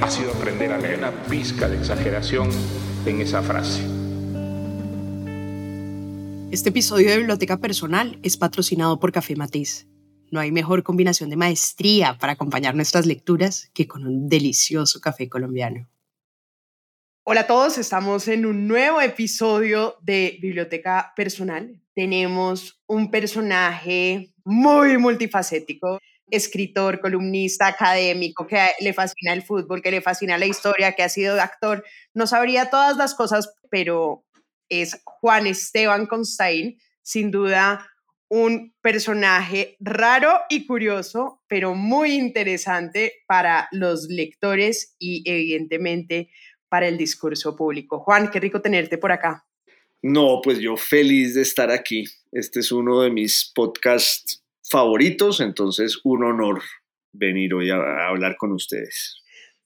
ha sido aprender a leer una pizca de exageración en esa frase. Este episodio de Biblioteca Personal es patrocinado por Café Matiz. No hay mejor combinación de maestría para acompañar nuestras lecturas que con un delicioso café colombiano. Hola a todos, estamos en un nuevo episodio de Biblioteca Personal. Tenemos un personaje muy multifacético, escritor, columnista, académico, que le fascina el fútbol, que le fascina la historia, que ha sido actor. No sabría todas las cosas, pero es Juan Esteban Constain, sin duda un personaje raro y curioso, pero muy interesante para los lectores y evidentemente para el discurso público. Juan, qué rico tenerte por acá. No, pues yo feliz de estar aquí. Este es uno de mis podcasts favoritos, entonces un honor venir hoy a, hablar con ustedes.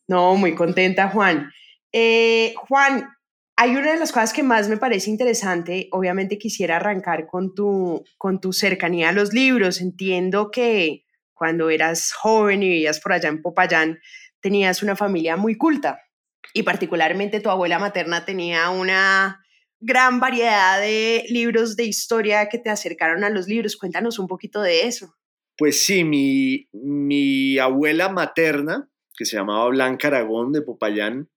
No, muy contenta, Juan. Eh, Juan, hay una de las cosas que más me parece interesante, obviamente quisiera arrancar con tu, con tu cercanía a los libros. Entiendo que cuando eras joven y vivías por allá en Popayán, tenías una familia muy culta y particularmente tu abuela materna tenía una gran variedad de libros de historia que te acercaron a los libros. Cuéntanos un poquito de eso. Pues sí, mi, mi abuela materna, que se llamaba Blanca Aragón de Popayán,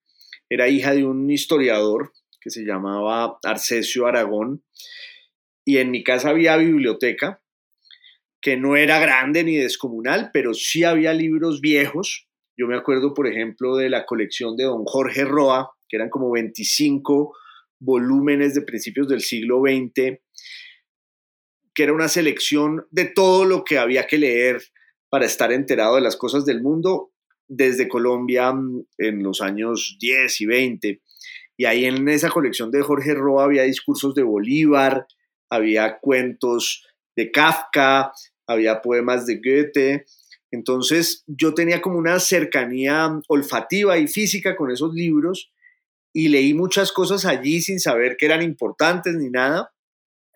era hija de un historiador que se llamaba Arcesio Aragón, y en mi casa había biblioteca, que no era grande ni descomunal, pero sí había libros viejos. Yo me acuerdo, por ejemplo, de la colección de don Jorge Roa, que eran como 25 volúmenes de principios del siglo XX, que era una selección de todo lo que había que leer para estar enterado de las cosas del mundo desde Colombia mm, en los años 10 y 20. Y ahí en esa colección de Jorge Roa había discursos de Bolívar, había cuentos de Kafka, había poemas de Goethe. Entonces yo tenía como una cercanía olfativa y física con esos libros y leí muchas cosas allí sin saber que eran importantes ni nada.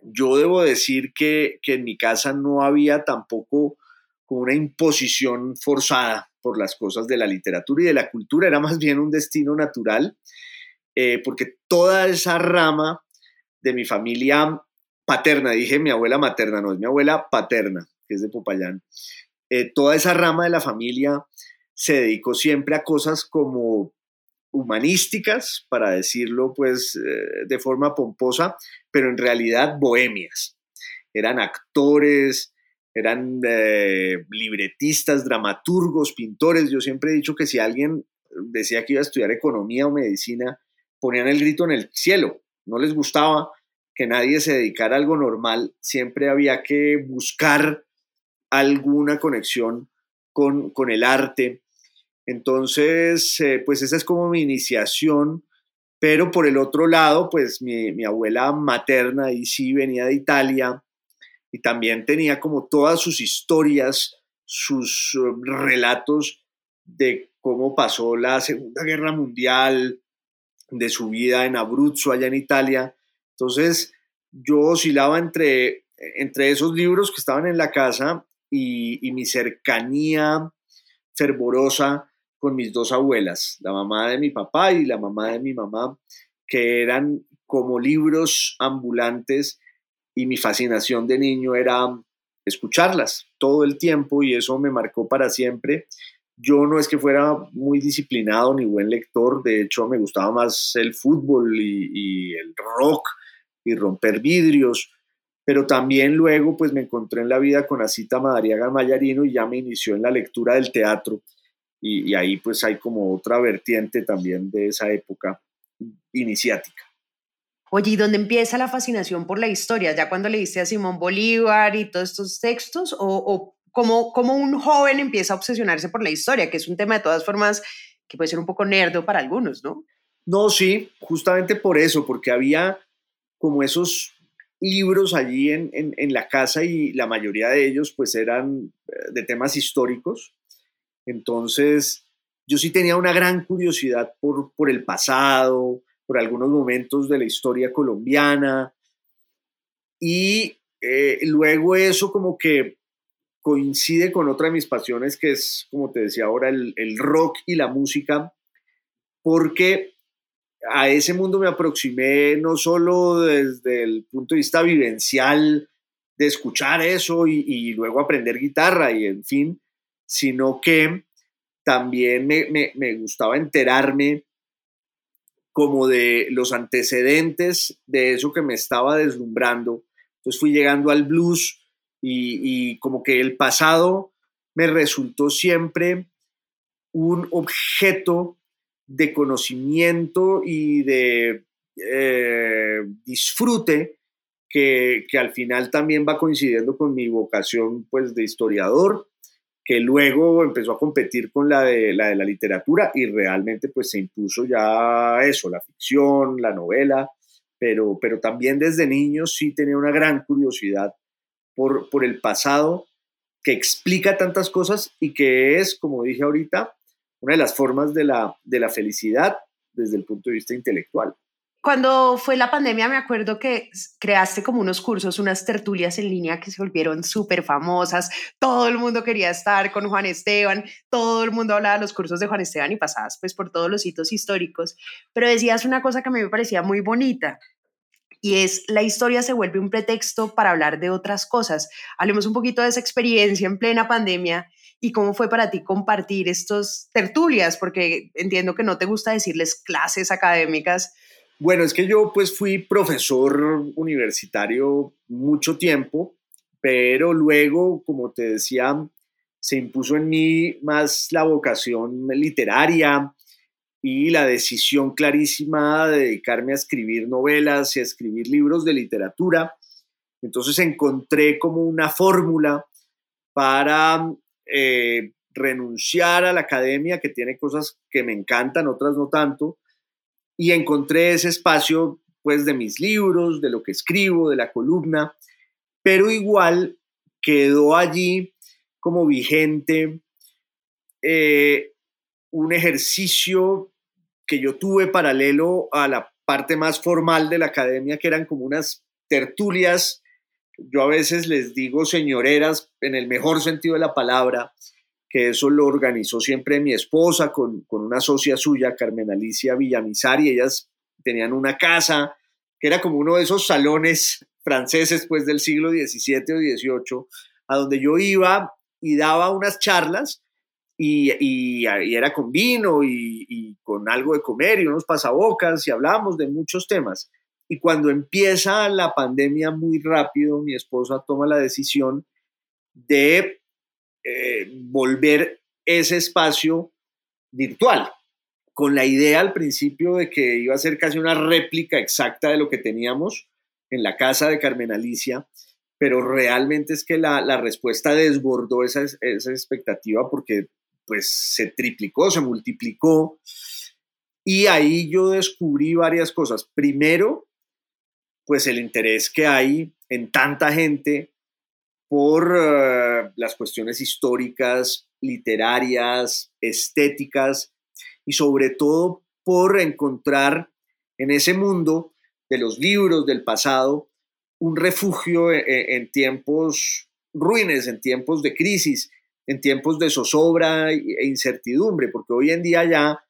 Yo debo decir que, que en mi casa no había tampoco como una imposición forzada por las cosas de la literatura y de la cultura, era más bien un destino natural, eh, porque toda esa rama de mi familia paterna, dije mi abuela materna, no, es mi abuela paterna, que es de Popayán, eh, toda esa rama de la familia se dedicó siempre a cosas como humanísticas, para decirlo pues eh, de forma pomposa, pero en realidad bohemias. Eran actores, eran eh, libretistas, dramaturgos, pintores. Yo siempre he dicho que si alguien decía que iba a estudiar economía o medicina, ponían el grito en el cielo. No les gustaba que nadie se dedicara a algo normal. Siempre había que buscar alguna conexión con, con el arte. Entonces, eh, pues esa es como mi iniciación. Pero por el otro lado, pues mi, mi abuela materna, y sí venía de Italia, y también tenía como todas sus historias, sus um, relatos de cómo pasó la Segunda Guerra Mundial, de su vida en Abruzzo, allá en Italia. Entonces, yo oscilaba entre, entre esos libros que estaban en la casa y mi cercanía fervorosa con mis dos abuelas, la mamá de mi papá y la mamá de mi mamá, que eran como libros ambulantes y mi fascinación de niño era escucharlas todo el tiempo y eso me marcó para siempre. Yo no es que fuera muy disciplinado ni buen lector, de hecho me gustaba más el fútbol y, el rock y romper vidrios, pero también luego pues me encontré en la vida con Asita Madariaga Mayarino y ya me inició en la lectura del teatro y, y ahí pues hay como otra vertiente también de esa época iniciática. Oye, ¿y dónde empieza la fascinación por la historia? ¿Ya cuando leíste a Simón Bolívar y todos estos textos? ¿O, o cómo, cómo, un joven empieza a obsesionarse por la historia? Que es un tema de todas formas que puede ser un poco nerdo para algunos, ¿no? No, sí, justamente por eso, porque había como esos libros allí en, en, la casa y la mayoría de ellos pues eran eh, de temas históricos. Entonces, yo sí tenía una gran curiosidad por, por el pasado, por algunos momentos de la historia colombiana. Y eh, luego eso como que coincide con otra de mis pasiones, que es, como te decía ahora, el, el rock y la música, porque a ese mundo me aproximé no solo desde el punto de vista vivencial de escuchar eso y, luego aprender guitarra y en fin, sino que también me, gustaba enterarme como de los antecedentes de eso que me estaba deslumbrando. Entonces fui llegando al blues y, como que el pasado me resultó siempre un objeto de conocimiento y de eh, disfrute que, al final también va coincidiendo con mi vocación pues, de historiador, que luego empezó a competir con la de la, de la literatura y realmente pues se impuso ya eso, la ficción, la novela, pero, pero también desde niño sí tenía una gran curiosidad por, por el pasado que explica tantas cosas y que es, como dije ahorita, una de las formas de la, de la felicidad desde el punto de vista intelectual. Cuando fue la pandemia, me acuerdo que creaste como unos cursos, unas tertulias en línea que se volvieron súper famosas. Todo el mundo quería estar con Juan Esteban, todo el mundo hablaba de los cursos de Juan Esteban y pasabas pues por todos los hitos históricos. Pero decías una cosa que a mí me parecía muy bonita y es la historia se vuelve un pretexto para hablar de otras cosas. Hablemos un poquito de esa experiencia en plena pandemia y cómo fue para ti compartir estos tertulias, porque entiendo que no te gusta decirles clases académicas. Bueno, es que yo pues fui profesor universitario mucho tiempo, pero luego, como te decía, se impuso en mí más la vocación literaria y la decisión clarísima de dedicarme a escribir novelas y a escribir libros de literatura. Entonces encontré como una fórmula para eh, renunciar a la academia, que tiene cosas que me encantan, otras no tanto, y encontré ese espacio pues de mis libros, de lo que escribo, de la columna, pero igual quedó allí como vigente eh, un ejercicio que yo tuve paralelo a la parte más formal de la academia, que eran como unas tertulias yo a veces les digo señoreras en el mejor sentido de la palabra, que eso lo organizó siempre mi esposa con, una socia suya, Carmen Alicia Villamizar, y ellas tenían una casa que era como uno de esos salones franceses pues del siglo XVII o XVIII, a donde yo iba y daba unas charlas y, y, era con vino y, y, con algo de comer y unos pasabocas y hablábamos de muchos temas. Y cuando empieza la pandemia muy rápido, mi esposa toma la decisión de eh, volver ese espacio virtual, con la idea al principio de que iba a ser casi una réplica exacta de lo que teníamos en la casa de Carmen Alicia, pero realmente es que la, respuesta desbordó esa, esa expectativa porque pues se triplicó, se multiplicó. Y ahí yo descubrí varias cosas. Primero, pues el interés que hay en tanta gente por eh, las cuestiones históricas, literarias, estéticas y sobre todo por encontrar en ese mundo de los libros del pasado un refugio e, e, en, tiempos ruines, en tiempos de crisis, en tiempos de zozobra e incertidumbre, porque hoy en día ya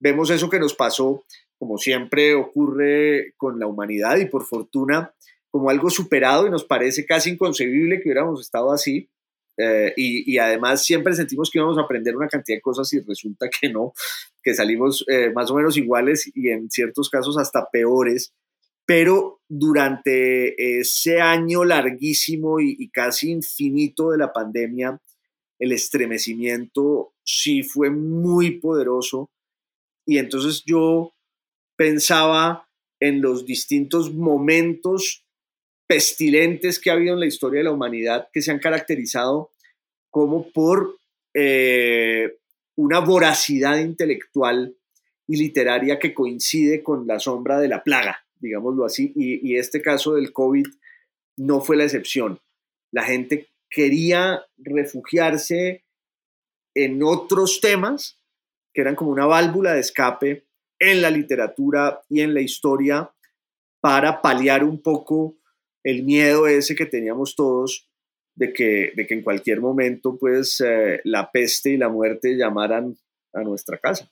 vemos eso que nos pasó como siempre ocurre con la humanidad y por fortuna como algo superado y nos parece casi inconcebible que hubiéramos estado así. Eh, y, además siempre sentimos que íbamos a aprender una cantidad de cosas y resulta que no, que salimos eh, más o menos iguales y en ciertos casos hasta peores. Pero durante ese año larguísimo y, y casi infinito de la pandemia, el estremecimiento sí fue muy poderoso. Y entonces yo pensaba en los distintos momentos pestilentes que ha habido en la historia de la humanidad que se han caracterizado como por eh, una voracidad intelectual y literaria que coincide con la sombra de la plaga, digámoslo así, y, y este caso del COVID no fue la excepción. La gente quería refugiarse en otros temas que eran como una válvula de escape en la literatura y en la historia para paliar un poco el miedo ese que teníamos todos de que, de que en cualquier momento pues eh, la peste y la muerte llamaran a nuestra casa.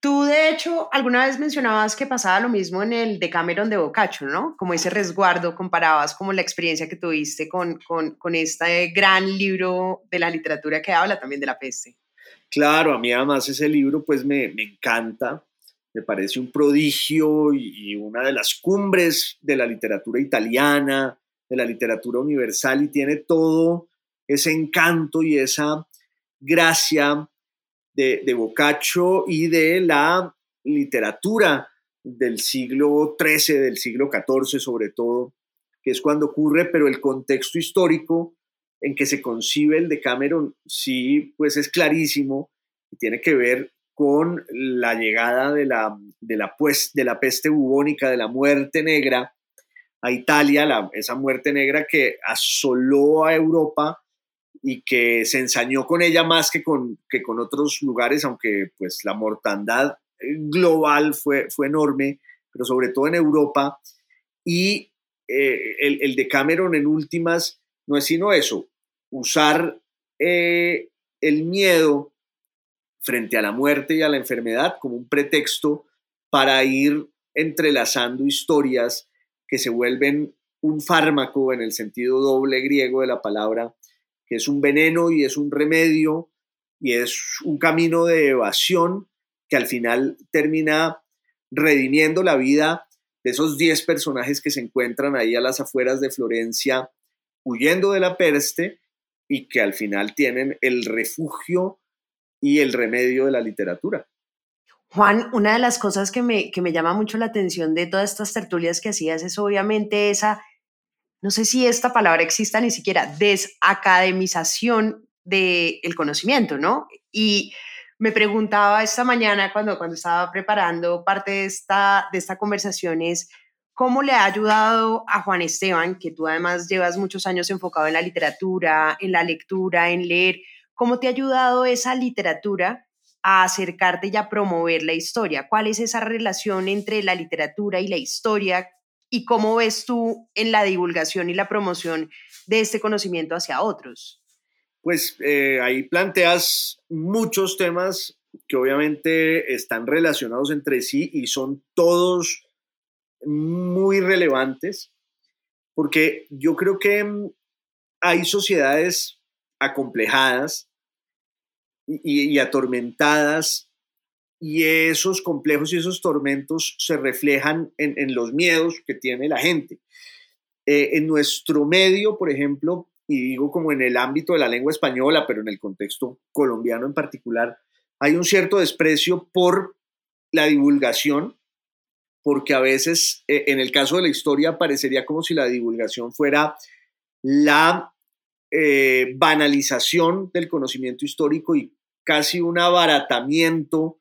Tú, de hecho, alguna vez mencionabas que pasaba lo mismo en el Decameron de Boccaccio, ¿no? Como ese resguardo, comparabas como la experiencia que tuviste con, con, con este gran libro de la literatura que habla también de la peste. Claro, a mí además ese libro pues me, me encanta, me parece un prodigio y, una de las cumbres de la literatura italiana, de la literatura universal y tiene todo ese encanto y esa gracia de, de Boccaccio y de la literatura del siglo XIII, del siglo XIV sobre todo, que es cuando ocurre, pero el contexto histórico en que se concibe el Decameron sí, pues es clarísimo y tiene que ver con la llegada de la, de la, pues, de la peste bubónica, de la muerte negra a Italia, esa muerte negra que asoló a Europa y que se ensañó con ella más que con, que con otros lugares, aunque pues la mortandad global fue, fue enorme, pero sobre todo en Europa. Y eh, el, el Decameron en últimas no es sino eso, usar eh, el miedo frente a la muerte y a la enfermedad como un pretexto para ir entrelazando historias que se vuelven un fármaco en el sentido doble griego de la palabra, que es un veneno y es un remedio y es un camino de evasión que al final termina redimiendo la vida de esos 10 personajes que se encuentran ahí a las afueras de Florencia huyendo de la peste y que al final tienen el refugio y el remedio de la literatura. Juan, una de las cosas que me, que me llama mucho la atención de todas estas tertulias que hacías es obviamente esa, no sé si esta palabra exista ni siquiera, desacademización del conocimiento, ¿no? Y me preguntaba esta mañana cuando, cuando estaba preparando parte de esta, de esta conversación es, ¿cómo le ha ayudado a Juan Esteban, que tú además llevas muchos años enfocado en la literatura, en la lectura, en leer, cómo te ha ayudado esa literatura? a acercarte y a promover la historia? ¿Cuál es esa relación entre la literatura y la historia? ¿Y cómo ves tú en la divulgación y la promoción de este conocimiento hacia otros? Pues eh, ahí planteas muchos temas que obviamente están relacionados entre sí y son todos muy relevantes, porque yo creo que hay sociedades acomplejadas y, atormentadas y esos complejos y esos tormentos se reflejan en, los miedos que tiene la gente. Eh, en nuestro medio, por ejemplo, y digo como en el ámbito de la lengua española, pero en el contexto colombiano en particular, hay un cierto desprecio por la divulgación, porque a veces, eh, en el caso de la historia, parecería como si la divulgación fuera la eh, banalización del conocimiento histórico y casi un abaratamiento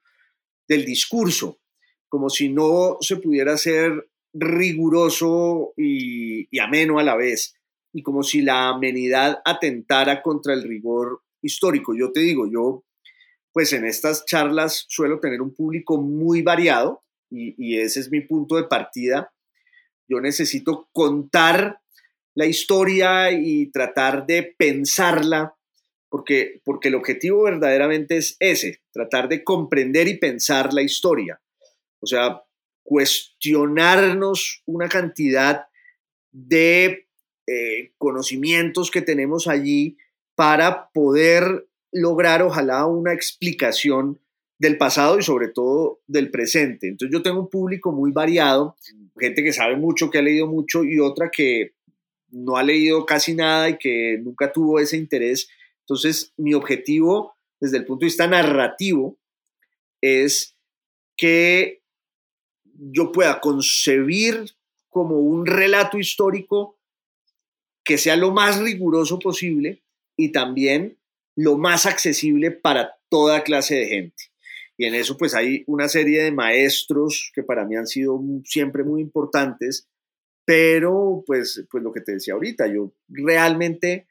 del discurso, como si no se pudiera ser riguroso y, ameno a la vez, y como si la amenidad atentara contra el rigor histórico. Yo te digo, yo pues en estas charlas suelo tener un público muy variado y, ese es mi punto de partida. Yo necesito contar la historia y tratar de pensarla porque, porque el objetivo verdaderamente es ese, tratar de comprender y pensar la historia. O sea, cuestionarnos una cantidad de eh, conocimientos que tenemos allí para poder lograr, ojalá, una explicación del pasado y sobre todo del presente. Entonces yo tengo un público muy variado, gente que sabe mucho, que ha leído mucho y otra que no ha leído casi nada y que nunca tuvo ese interés entonces, mi objetivo desde el punto de vista narrativo es que yo pueda concebir como un relato histórico que sea lo más riguroso posible y también lo más accesible para toda clase de gente. y en eso pues hay una serie de maestros que para mí han sido siempre muy importantes, pero pues, pues lo que te decía ahorita, yo realmente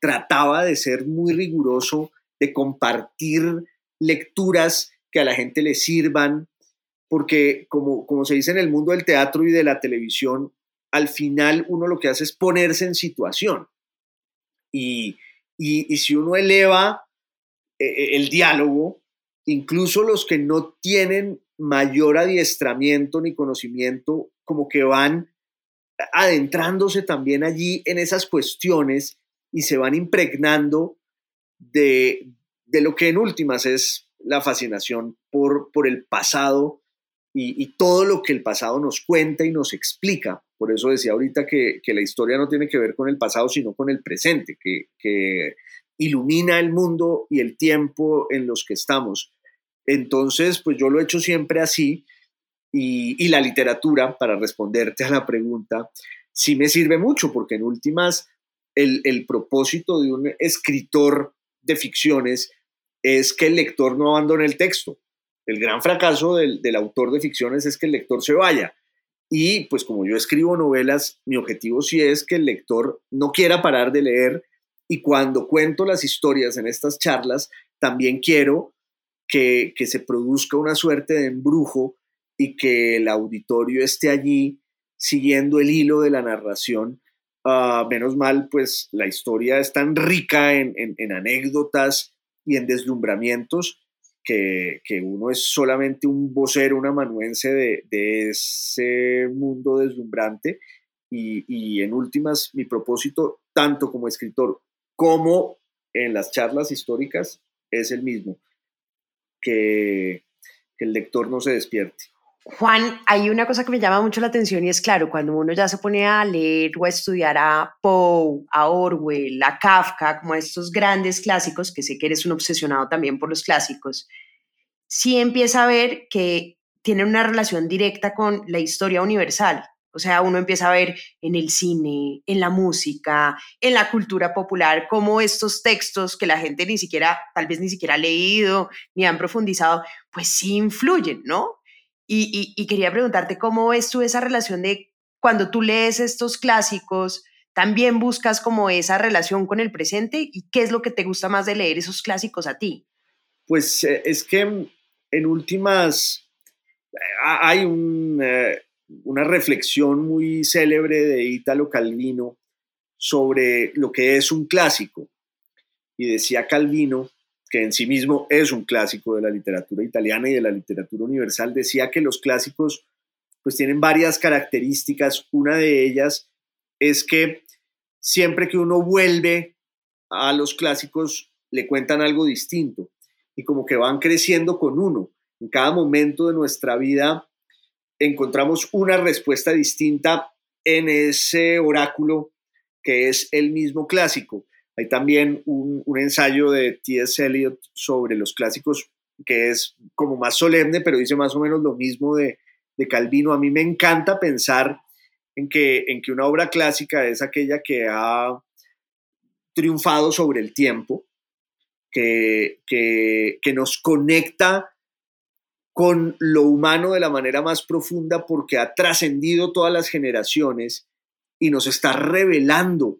trataba de ser muy riguroso, de compartir lecturas que a la gente le sirvan, porque como, como se dice en el mundo del teatro y de la televisión, al final uno lo que hace es ponerse en situación. Y, y, si uno eleva eh, eh, el diálogo, incluso los que no tienen mayor adiestramiento ni conocimiento, como que van adentrándose también allí en esas cuestiones y se van impregnando de, de lo que en últimas es la fascinación por, por el pasado y, todo lo que el pasado nos cuenta y nos explica. Por eso decía ahorita que, la historia no tiene que ver con el pasado, sino con el presente, que, ilumina el mundo y el tiempo en los que estamos. Entonces, pues yo lo he hecho siempre así y, la literatura, para responderte a la pregunta, sí me sirve mucho, porque en últimas el, propósito de un escritor de ficciones es que el lector no abandone el texto el gran fracaso del, autor de ficciones es que el lector se vaya. Y pues como yo escribo novelas, mi objetivo sí es que el lector no quiera parar de leer y cuando cuento las historias en estas charlas, también quiero que, se produzca una suerte de embrujo y que el auditorio esté allí siguiendo el hilo de la narración. Ah, menos mal, pues la historia es tan rica en anécdotas y en deslumbramientos que, uno es solamente un vocero, un amanuense de, ese mundo deslumbrante y, en últimas mi propósito, tanto como escritor como en las charlas históricas, es el mismo, que, que el lector no se despierte. Juan, hay una cosa que me llama mucho la atención y es claro, cuando uno ya se pone a leer o a estudiar a Poe, a Orwell, a Kafka, como estos grandes clásicos, que sé que eres un obsesionado también por los clásicos, sí empieza a ver que tienen una relación directa con la historia universal. O sea, uno empieza a ver en el cine, en la música, en la cultura popular, cómo estos textos que la gente ni siquiera, tal vez ni siquiera ha leído, ni han profundizado, pues sí influyen, ¿no? Y, quería preguntarte cómo ves tú esa relación de cuando tú lees estos clásicos, también buscas como esa relación con el presente y qué es lo que te gusta más de leer esos clásicos a ti. Pues eh, es que en últimas eh, hay eh, una reflexión muy célebre de Italo Calvino sobre lo que es un clásico. Y decía Calvino que en sí mismo es un clásico de la literatura italiana y de la literatura universal, decía que los clásicos pues tienen varias características. Una de ellas es que siempre que uno vuelve a los clásicos le cuentan algo distinto y como que van creciendo con uno. En cada momento de nuestra vida encontramos una respuesta distinta en ese oráculo que es el mismo clásico. Hay también un, ensayo de T.S. Eliot sobre los clásicos que es como más solemne, pero dice más o menos lo mismo de, Calvino. A mí me encanta pensar en que, en que una obra clásica es aquella que ha triunfado sobre el tiempo, que, que, que nos conecta con lo humano de la manera más profunda porque ha trascendido todas las generaciones y nos está revelando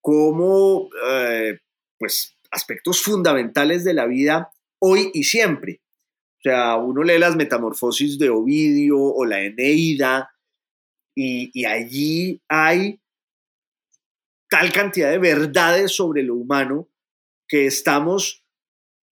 como eh, pues, aspectos fundamentales de la vida hoy y siempre. O sea, uno lee las metamorfosis de Ovidio o la Eneida y, y allí hay tal cantidad de verdades sobre lo humano que estamos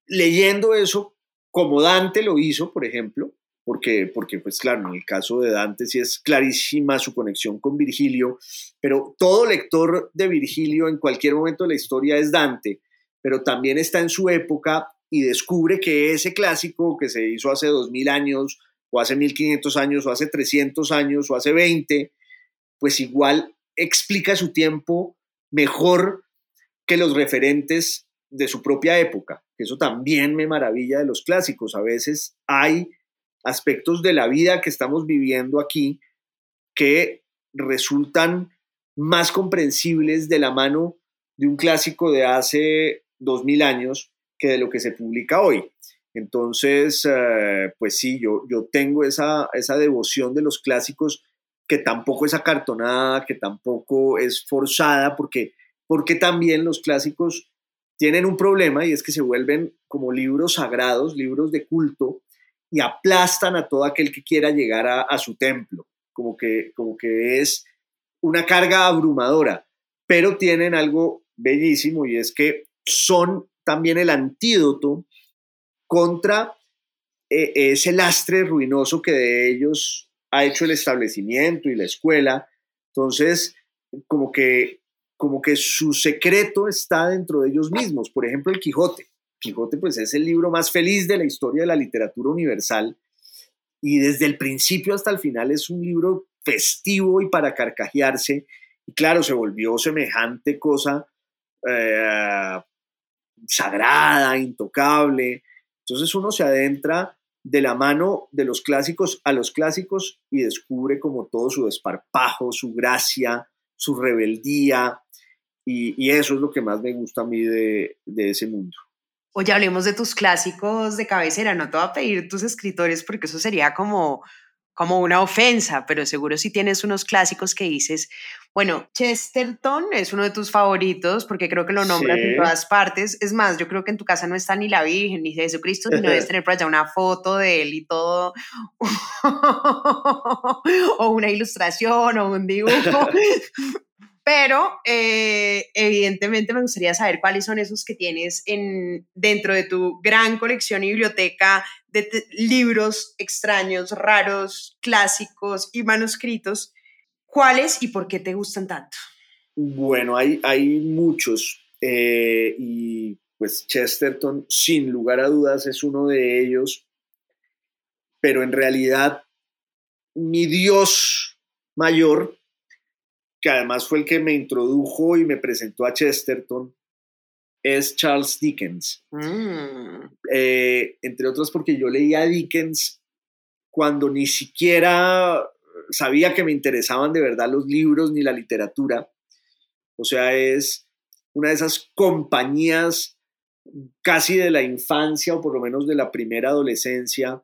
leyendo eso como Dante lo hizo, por ejemplo, porque, porque pues claro, en el caso de Dante sí es clarísima su conexión con Virgilio, pero todo lector de Virgilio en cualquier momento de la historia es Dante, pero también está en su época y descubre que ese clásico que se hizo hace 2000 años, o hace 1500 años, o hace 300 años, o hace 20, pues igual explica su tiempo mejor que los referentes de su propia época. Eso también me maravilla de los clásicos. A veces hay aspectos de la vida que estamos viviendo aquí que resultan más comprensibles de la mano de un clásico de hace dos mil años que de lo que se publica hoy. Entonces, eh, pues sí, yo, yo tengo esa, esa devoción de los clásicos que tampoco es acartonada, que tampoco es forzada, porque, porque también los clásicos tienen un problema y es que se vuelven como libros sagrados, libros de culto, y aplastan a todo aquel que quiera llegar a, su templo, como que, como que es una carga abrumadora, pero tienen algo bellísimo y es que son también el antídoto contra eh, ese lastre ruinoso que de ellos ha hecho el establecimiento y la escuela. Entonces, como que, como que su secreto está dentro de ellos mismos. Por ejemplo, el Quijote. Quijote pues es el libro más feliz de la historia de la literatura universal y desde el principio hasta el final es un libro festivo y para carcajearse. Y claro, se volvió semejante cosa eh, sagrada, intocable. Entonces uno se adentra de la mano de los clásicos a los clásicos y descubre como todo su desparpajo, su gracia, su rebeldía. Y, eso es lo que más me gusta a mí de, de ese mundo. Oye, hablemos de tus clásicos de cabecera. No te voy a pedir tus escritores porque eso sería como, como una ofensa, pero seguro si tienes unos clásicos que dices, bueno, Chesterton es uno de tus favoritos porque creo que lo nombras en todas partes. Es más, yo creo que en tu casa no está ni la Virgen ni Jesucristo, sino debes tener por allá una foto de él y todo, o una ilustración o un dibujo. Pero eh, evidentemente me gustaría saber cuáles son esos que tienes en, dentro de tu gran colección y biblioteca de libros extraños, raros, clásicos y manuscritos. ¿Cuáles y por qué te gustan tanto? Bueno, hay, hay muchos. Eh, y pues Chesterton, sin lugar a dudas, es uno de ellos. Pero en realidad, mi Dios mayor que además fue el que me introdujo y me presentó a Chesterton, es Charles Dickens. Mm. Eh, entre otros porque yo leía a Dickens cuando ni siquiera sabía que me interesaban de verdad los libros ni la literatura. O sea, es una de esas compañías casi de la infancia o por lo menos de la primera adolescencia.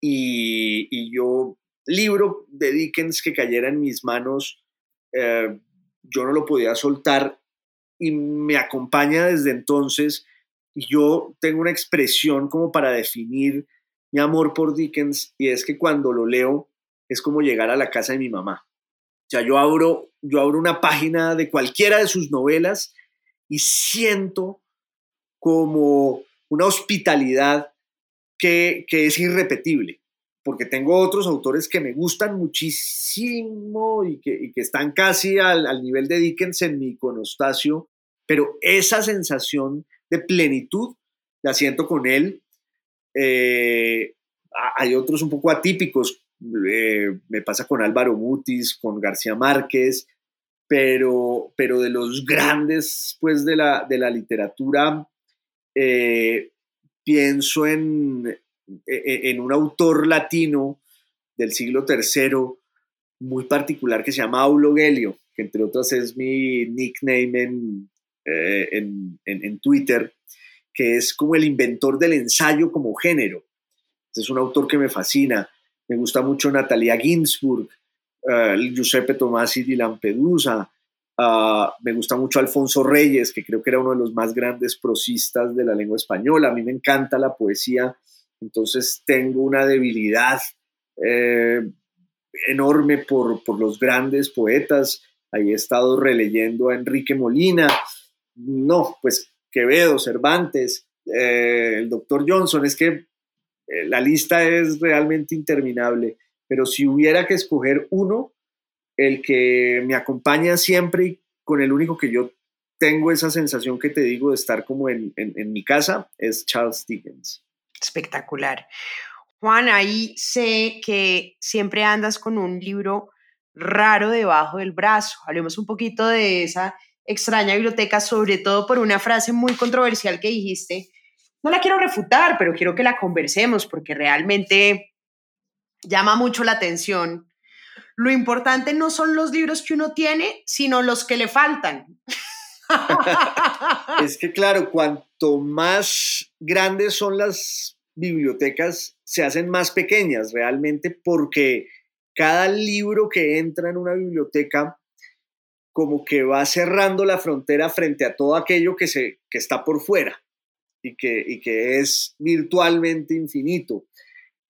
Y, y yo, libro de Dickens que cayera en mis manos, eh, yo no lo podía soltar y me acompaña desde entonces. Y yo tengo una expresión como para definir mi amor por Dickens y es que cuando lo leo es como llegar a la casa de mi mamá. O sea, yo abro, yo abro una página de cualquiera de sus novelas y siento como una hospitalidad que, que es irrepetible porque tengo otros autores que me gustan muchísimo y que, están casi al, nivel de Dickens en mi iconostasio, pero esa sensación de plenitud la siento con él. Eh, hay otros un poco atípicos, eh, me pasa con Álvaro Mutis, con García Márquez, pero, pero de los grandes pues, de, la, de la literatura, eh, pienso en, en un autor latino del siglo III muy particular que se llama Aulo Gelio, que entre otras es mi nickname en, eh, en, Twitter, que es como el inventor del ensayo como género. Es un autor que me fascina. Me gusta mucho Natalia Ginsburg, uh, Giuseppe Tomasi di Lampedusa. Ah, me gusta mucho Alfonso Reyes, que creo que era uno de los más grandes prosistas de la lengua española. A mí me encanta la poesía entonces tengo una debilidad eh, enorme por, los grandes poetas. Ahí he estado releyendo a Enrique Molina, no, pues Quevedo, Cervantes, eh, el doctor Johnson, es que eh, la lista es realmente interminable, pero si hubiera que escoger uno, el que me acompaña siempre y con el único que yo tengo esa sensación que te digo de estar como en mi casa, es Charles Dickens. Espectacular. Juan, ahí sé que siempre andas con un libro raro debajo del brazo. Hablemos un poquito de esa extraña biblioteca, sobre todo por una frase muy controversial que dijiste. No la quiero refutar, pero quiero que la conversemos porque realmente llama mucho la atención. Lo importante no son los libros que uno tiene, sino los que le faltan. es que claro, cuanto más grandes son las bibliotecas se hacen más pequeñas realmente porque cada libro que entra en una biblioteca como que va cerrando la frontera frente a todo aquello que, se, que está por fuera y que, y que es virtualmente infinito.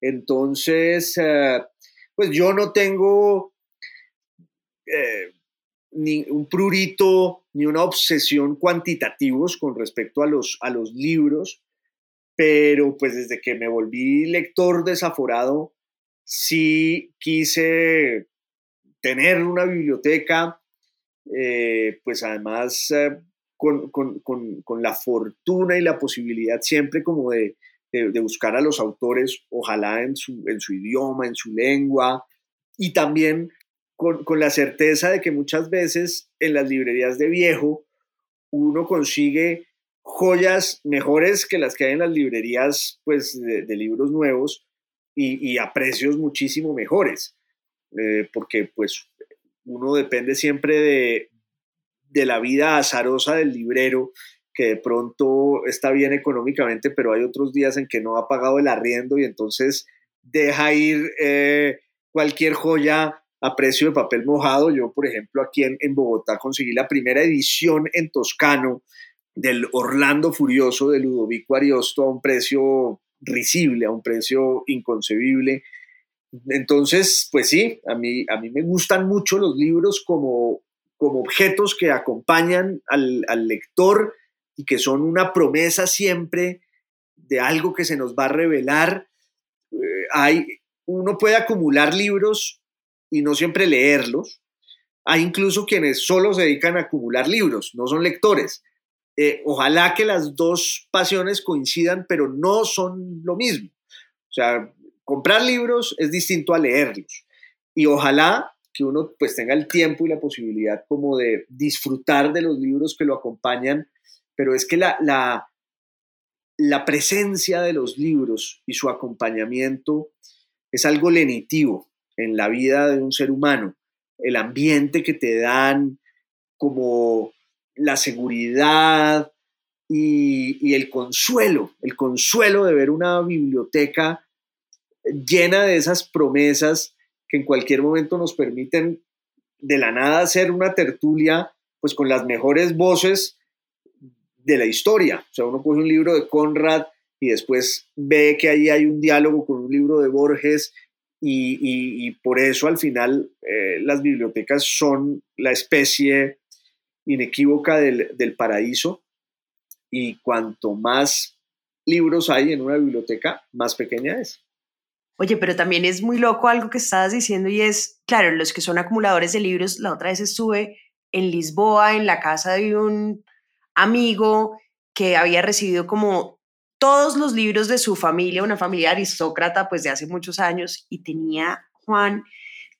Entonces, eh, pues yo no tengo eh, ni un prurito ni una obsesión cuantitativos con respecto a los, a los libros, pero pues desde que me volví lector desaforado, sí quise tener una biblioteca, eh, pues además con, con, con, con, la fortuna y la posibilidad siempre como de, de, buscar a los autores, ojalá en su, en su idioma, en su lengua, y también con, la certeza de que muchas veces en las librerías de viejo uno consigue joyas mejores que las que hay en las librerías pues, de, libros nuevos y, y, a precios muchísimo mejores, eh, porque pues uno depende siempre de, de la vida azarosa del librero que de pronto está bien económicamente, pero hay otros días en que no ha pagado el arriendo y entonces deja ir eh, cualquier joya a precio de papel mojado. Yo, por ejemplo, aquí en, en, Bogotá conseguí la primera edición en toscano del Orlando Furioso de Ludovico Ariosto a un precio risible, a un precio inconcebible. Entonces, pues sí, a mí, a mí me gustan mucho los libros como, como objetos que acompañan al, al lector y que son una promesa siempre de algo que se nos va a revelar. Eh, hay, uno puede acumular libros y no siempre leerlos. Hay incluso quienes solo se dedican a acumular libros, no son lectores. Eh, ojalá que las dos pasiones coincidan, pero no son lo mismo. O sea, comprar libros es distinto a leerlos. Y ojalá que uno pues tenga el tiempo y la posibilidad como de disfrutar de los libros que lo acompañan pero es que la, la, la presencia de los libros y su acompañamiento es algo lenitivo en la vida de un ser humano. El ambiente que te dan, como la seguridad y, el consuelo, el consuelo de ver una biblioteca llena de esas promesas que en cualquier momento nos permiten de la nada hacer una tertulia, pues con las mejores voces de la historia. O sea, uno coge un libro de Conrad y después ve que ahí hay un diálogo con un libro de Borges y, por eso al final eh, las bibliotecas son la especie inequívoca del, del paraíso y cuanto más libros hay en una biblioteca, más pequeña es. Oye, pero también es muy loco algo que estabas diciendo y es, claro, los que son acumuladores de libros, la otra vez estuve en Lisboa, en la casa de un amigo que había recibido como todos los libros de su familia, una familia aristócrata pues de hace muchos años y tenía Juan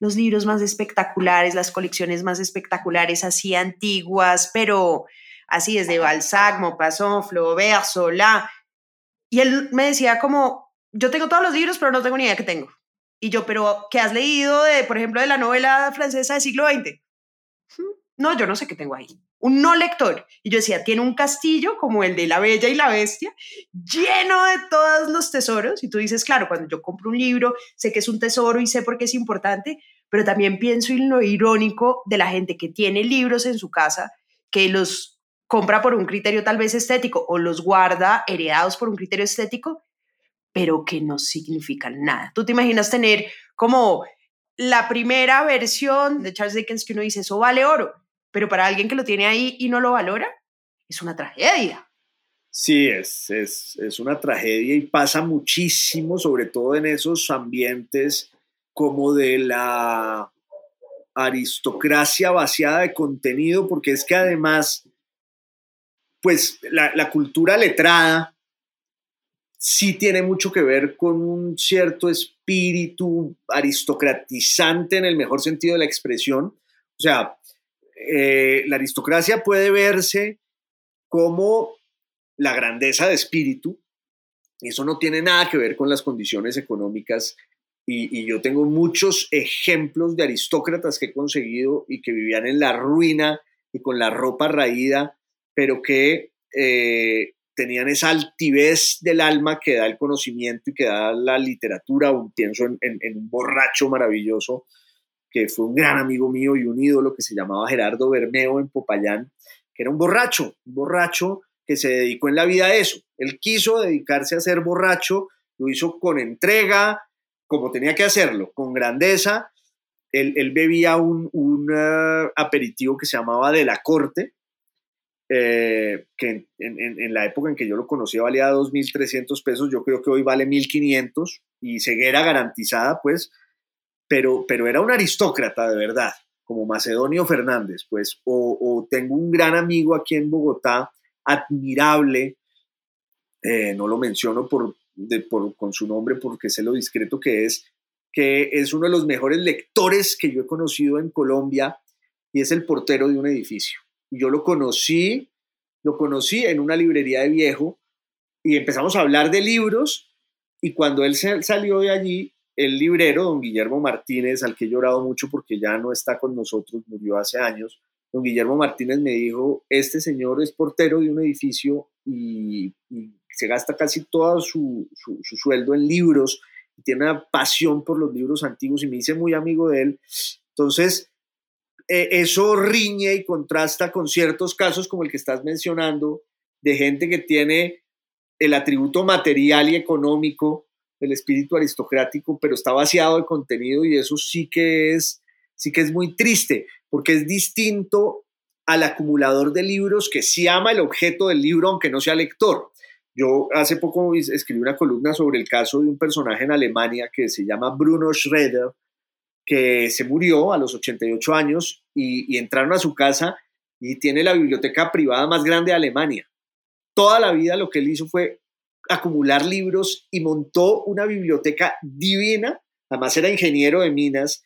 los libros más espectaculares, las colecciones más espectaculares, así antiguas, pero así desde Balzac, Maupassant, Flaubert, Solá. Y él me decía como, yo tengo todos los libros, pero no tengo ni idea qué tengo. Y yo, pero ¿qué has leído de, por ejemplo, de la novela francesa del siglo XX? No, yo no sé qué tengo ahí un no lector. Y yo decía, tiene un castillo como el de la Bella y la Bestia, lleno de todos los tesoros. Y tú dices, claro, cuando yo compro un libro, sé que es un tesoro y sé por qué es importante, pero también pienso en lo irónico de la gente que tiene libros en su casa, que los compra por un criterio tal vez estético o los guarda heredados por un criterio estético, pero que no significan nada. Tú te imaginas tener como la primera versión de Charles Dickens que uno dice, eso vale oro pero para alguien que lo tiene ahí y no lo valora, es una tragedia. Sí, es, es, es una tragedia y pasa muchísimo, sobre todo en esos ambientes como de la aristocracia vaciada de contenido, porque es que además, pues la, la, cultura letrada sí tiene mucho que ver con un cierto espíritu aristocratizante en el mejor sentido de la expresión. O sea, eh, la aristocracia puede verse como la grandeza de espíritu, eso no tiene nada que ver con las condiciones económicas. Y, yo tengo muchos ejemplos de aristócratas que he conseguido y que vivían en la ruina y con la ropa raída, pero que eh, tenían esa altivez del alma que da el conocimiento y que da la literatura. Pienso en, en un borracho maravilloso que fue un gran amigo mío y un ídolo que se llamaba Gerardo Bermeo en Popayán, que era un borracho, un borracho que se dedicó en la vida a eso. Él quiso dedicarse a ser borracho, lo hizo con entrega, como tenía que hacerlo, con grandeza. Él, bebía un, uh, aperitivo que se llamaba de la corte, eh, que en, la época en que yo lo conocía valía 2.300 pesos, yo creo que hoy vale 1.500 y ceguera garantizada, pues, pero, pero era un aristócrata de verdad, como Macedonio Fernández, pues, o, tengo un gran amigo aquí en Bogotá, admirable, eh, no lo menciono por, con su nombre porque sé lo discreto que es, que es uno de los mejores lectores que yo he conocido en Colombia y es el portero de un edificio. Yo lo conocí, lo conocí en una librería de viejo y empezamos a hablar de libros y cuando él salió de allí, el librero, don Guillermo Martínez, al que he llorado mucho porque ya no está con nosotros, murió hace años, don Guillermo Martínez me dijo, este señor es portero de un edificio y, se gasta casi todo su, sueldo en libros, y tiene una pasión por los libros antiguos y me dice muy amigo de él. Entonces, e, eso riñe y contrasta con ciertos casos como el que estás mencionando, de gente que tiene el atributo material y económico el espíritu aristocrático, pero está vaciado de contenido y eso sí que es, sí que es muy triste, porque es distinto al acumulador de libros que sí ama el objeto del libro aunque no sea lector. Yo hace poco escribí una columna sobre el caso de un personaje en Alemania que se llama Bruno Schroeder, que se murió a los 88 años y, y entraron a su casa y tiene la biblioteca privada más grande de Alemania. Toda la vida lo que él hizo fue acumular libros y montó una biblioteca divina. Además era ingeniero de minas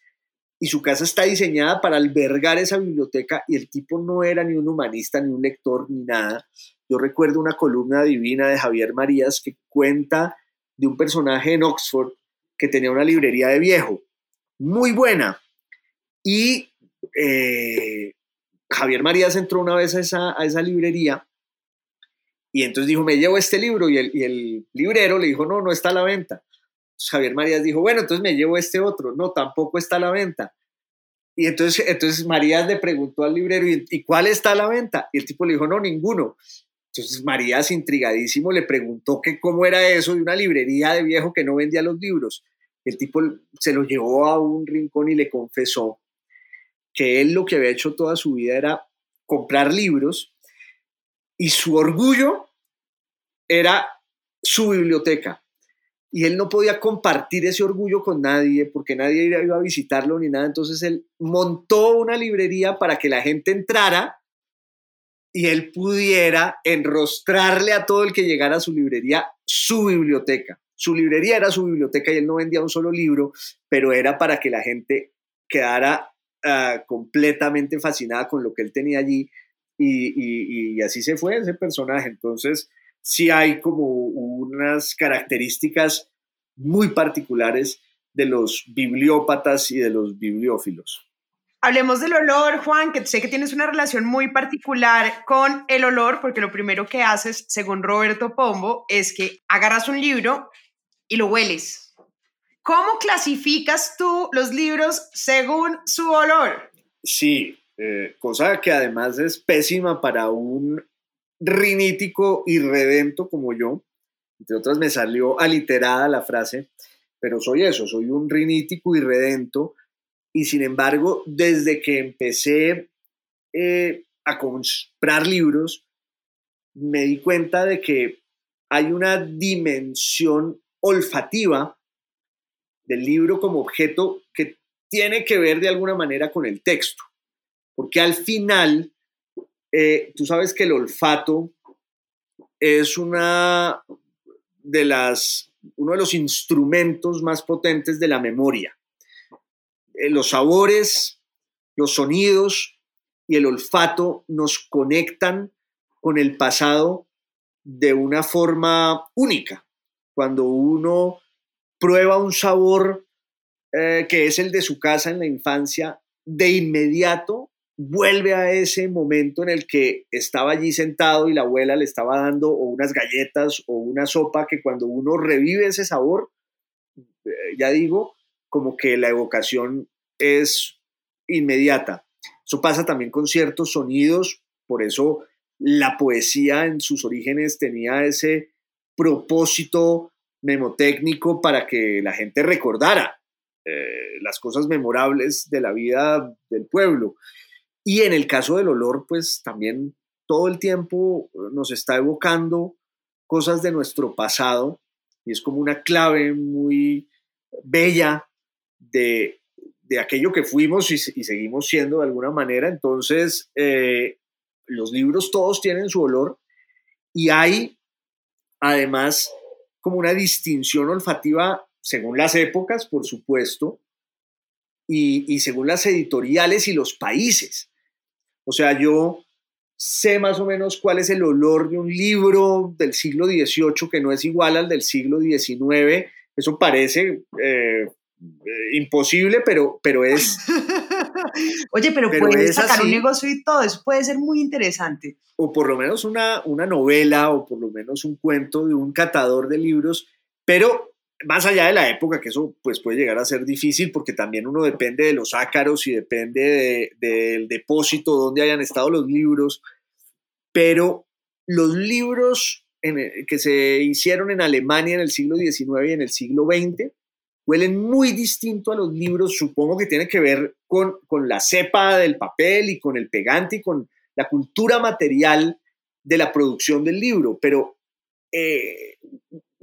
y su casa está diseñada para albergar esa biblioteca y el tipo no era ni un humanista, ni un lector, ni nada. Yo recuerdo una columna divina de Javier Marías que cuenta de un personaje en Oxford que tenía una librería de viejo, muy buena. Y eh, Javier Marías entró una vez a esa, a esa librería y entonces dijo, me llevo este libro y el, librero le dijo, no, no está a la venta. Entonces Javier Marías dijo, bueno, entonces me llevo este otro. No, tampoco está a la venta. Y entonces, entonces Marías le preguntó al librero, ¿y, cuál está a la venta? Y el tipo le dijo, no, ninguno. Entonces Marías, intrigadísimo, le preguntó que cómo era eso de una librería de viejo que no vendía los libros. El tipo se lo llevó a un rincón y le confesó que él lo que había hecho toda su vida era comprar libros y su orgullo era su biblioteca. Y él no podía compartir ese orgullo con nadie porque nadie iba a visitarlo ni nada. Entonces él montó una librería para que la gente entrara y él pudiera enrostrarle a todo el que llegara a su librería su biblioteca. Su librería era su biblioteca y él no vendía un solo libro, pero era para que la gente quedara ah, completamente fascinada con lo que él tenía allí y, así se fue ese personaje. Entonces, sí hay como unas características muy particulares de los bibliópatas y de los bibliófilos. Hablemos del olor, Juan, que sé que tienes una relación muy particular con el olor, porque lo primero que haces, según Roberto Pombo, es que agarras un libro y lo hueles. ¿Cómo clasificas tú los libros según su olor? Sí, eh, cosa que además es pésima para un rinítico irredento como yo. Entre otras me salió aliterada la frase, pero soy eso, soy un rinítico irredento y sin embargo, desde que empecé eh, a comprar libros, me di cuenta de que hay una dimensión olfativa del libro como objeto que tiene que ver de alguna manera con el texto. Porque al final, eh, tú sabes que el olfato es una de las, uno de los instrumentos más potentes de la memoria. Eh, los sabores, los sonidos y el olfato nos conectan con el pasado de una forma única. Cuando uno prueba un sabor eh, que es el de su casa en la infancia, de inmediato vuelve a ese momento en el que estaba allí sentado y la abuela le estaba dando unas galletas o una sopa que cuando uno revive ese sabor, eh, ya digo, como que la evocación es inmediata. Eso pasa también con ciertos sonidos, por eso la poesía en sus orígenes tenía ese propósito memotécnico para que la gente recordara eh, las cosas memorables de la vida del pueblo. Y en el caso del olor, pues también todo el tiempo nos está evocando cosas de nuestro pasado y es como una clave muy bella de, aquello que fuimos y, seguimos siendo de alguna manera. Entonces, eh, los libros todos tienen su olor y hay además como una distinción olfativa según las épocas, por supuesto, y según las editoriales y los países. O sea, yo sé más o menos cuál es el olor de un libro del siglo XVIII que no es igual al del siglo XIX. Eso parece eh, eh, imposible, pero, pero es... Oye, pero, puedes sacar un negocio y todo, eso puede ser muy interesante. O por lo menos una, una novela o por lo menos un cuento de un catador de libros, pero más allá de la época, que eso pues puede llegar a ser difícil porque también uno depende de los ácaros y depende del depósito donde hayan estado los libros, pero los libros que se hicieron en Alemania en el siglo XIX y en el siglo XX huelen muy distinto a los libros, supongo que tiene que ver con, con la cepa del papel y con el pegante y con la cultura material de la producción del libro, pero eh,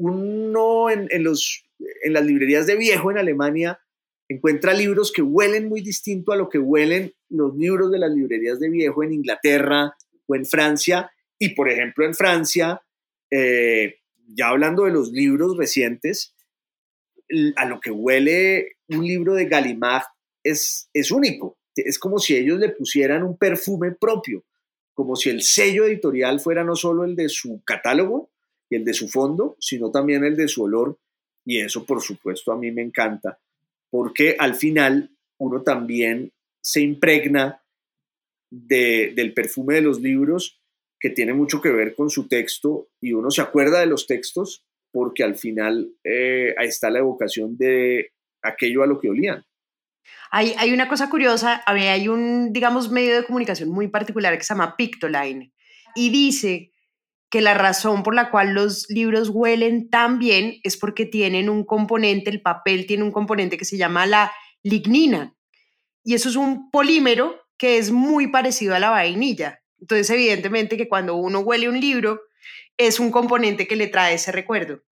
uno en, los, en las librerías de viejo en Alemania encuentra libros que huelen muy distinto a lo que huelen los libros de las librerías de viejo en Inglaterra o en Francia. Y por ejemplo en Francia, eh, ya hablando de los libros recientes, a lo que huele un libro de Gallimard es, es único. Es como si ellos le pusieran un perfume propio, como si el sello editorial fuera no solo el de su catálogo, y el de su fondo, sino también el de su olor. Y eso, por supuesto, a mí me encanta, porque al final uno también se impregna del perfume de los libros que tiene mucho que ver con su texto y uno se acuerda de los textos porque al final eh, ahí está la evocación de aquello a lo que olían. Hay, hay una cosa curiosa, hay un, digamos, medio de comunicación muy particular que se llama Pictoline y dice que la razón por la cual los libros huelen tan bien es porque tienen un componente, el papel tiene un componente que se llama la lignina. Y eso es un polímero que es muy parecido a la vainilla. Entonces, evidentemente que cuando uno huele un libro, es un componente que le trae ese recuerdo.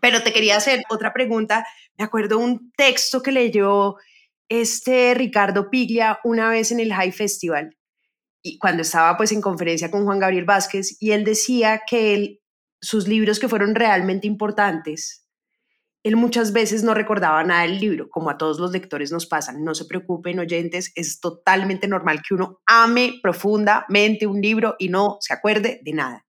Pero te quería hacer otra pregunta. Me acuerdo un texto que leyó este Ricardo Piglia una vez en el High Festival y cuando estaba pues en conferencia con Juan Gabriel Vázquez y él decía que sus libros que fueron realmente importantes, él muchas veces no recordaba nada del libro, como a todos los lectores nos pasan. No se preocupen, oyentes, es totalmente normal que uno ame profundamente un libro y no se acuerde de nada.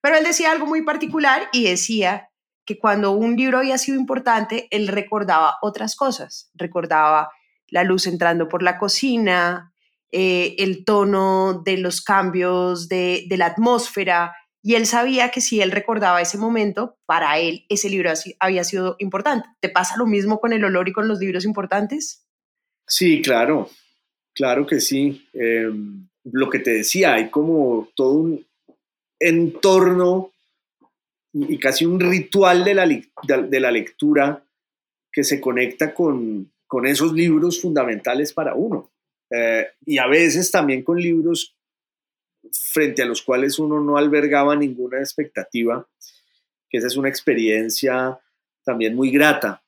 Pero él decía algo muy particular y decía que cuando un libro había sido importante, él recordaba otras cosas, recordaba la luz entrando por la cocina, eh, el tono de los cambios de, la atmósfera, y él sabía que si él recordaba ese momento, para él ese libro había sido importante. ¿Te pasa lo mismo con el olor y con los libros importantes? Sí, claro, claro que sí. Em, lo que te decía, hay como todo un entorno y, casi un ritual de la, de, la lectura que se conecta con, con esos libros fundamentales para uno. Eh, y a veces también con libros frente a los cuales uno no albergaba ninguna expectativa, que esa es una experiencia también muy grata,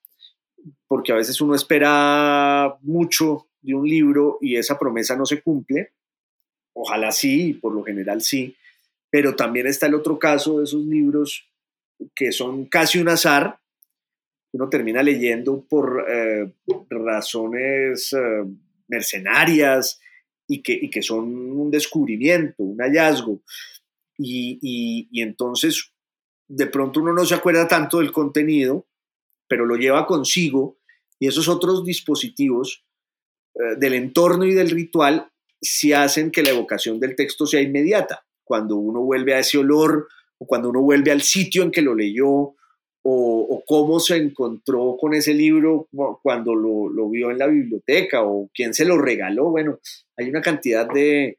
porque a veces uno espera mucho de un libro y esa promesa no se cumple, ojalá sí, por lo general sí, pero también está el otro caso de esos libros que son casi un azar, uno termina leyendo por eh, razones eh, mercenarias y que, que son un descubrimiento, un hallazgo. Y, entonces, de pronto uno no se acuerda tanto del contenido, pero lo lleva consigo y esos otros dispositivos eh, del entorno y del ritual sí hacen que la evocación del texto sea inmediata. Cuando uno vuelve a ese olor o cuando uno vuelve al sitio en que lo leyó o, cómo se encontró con ese libro cuando lo, vio en la biblioteca o quién se lo regaló. Bueno, hay una cantidad de,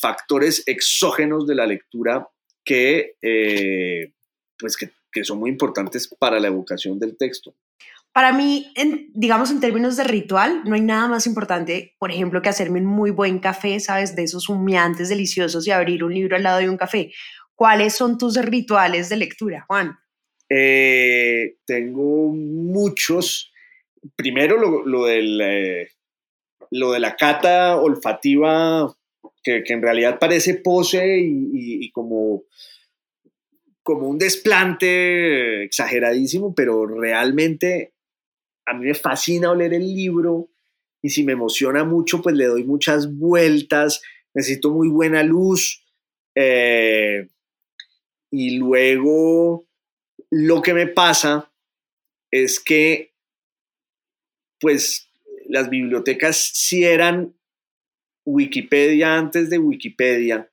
factores exógenos de la lectura que, eh, pues que, son muy importantes para la evocación del texto. Para mí, digamos en términos de ritual, no hay nada más importante, por ejemplo, que hacerme un muy buen café, ¿sabes? De esos humeantes deliciosos y abrir un libro al lado de un café. ¿Cuáles son tus rituales de lectura, Juan? Eh, tengo muchos. Primero lo, del, eh, lo de la cata olfativa, que, en realidad parece pose y, como, como un desplante exageradísimo, pero realmente a mí me fascina oler el libro y si me emociona mucho, pues le doy muchas vueltas, necesito muy buena luz. Eh, y luego lo que me pasa es que, pues, las bibliotecas sí eran Wikipedia antes de Wikipedia,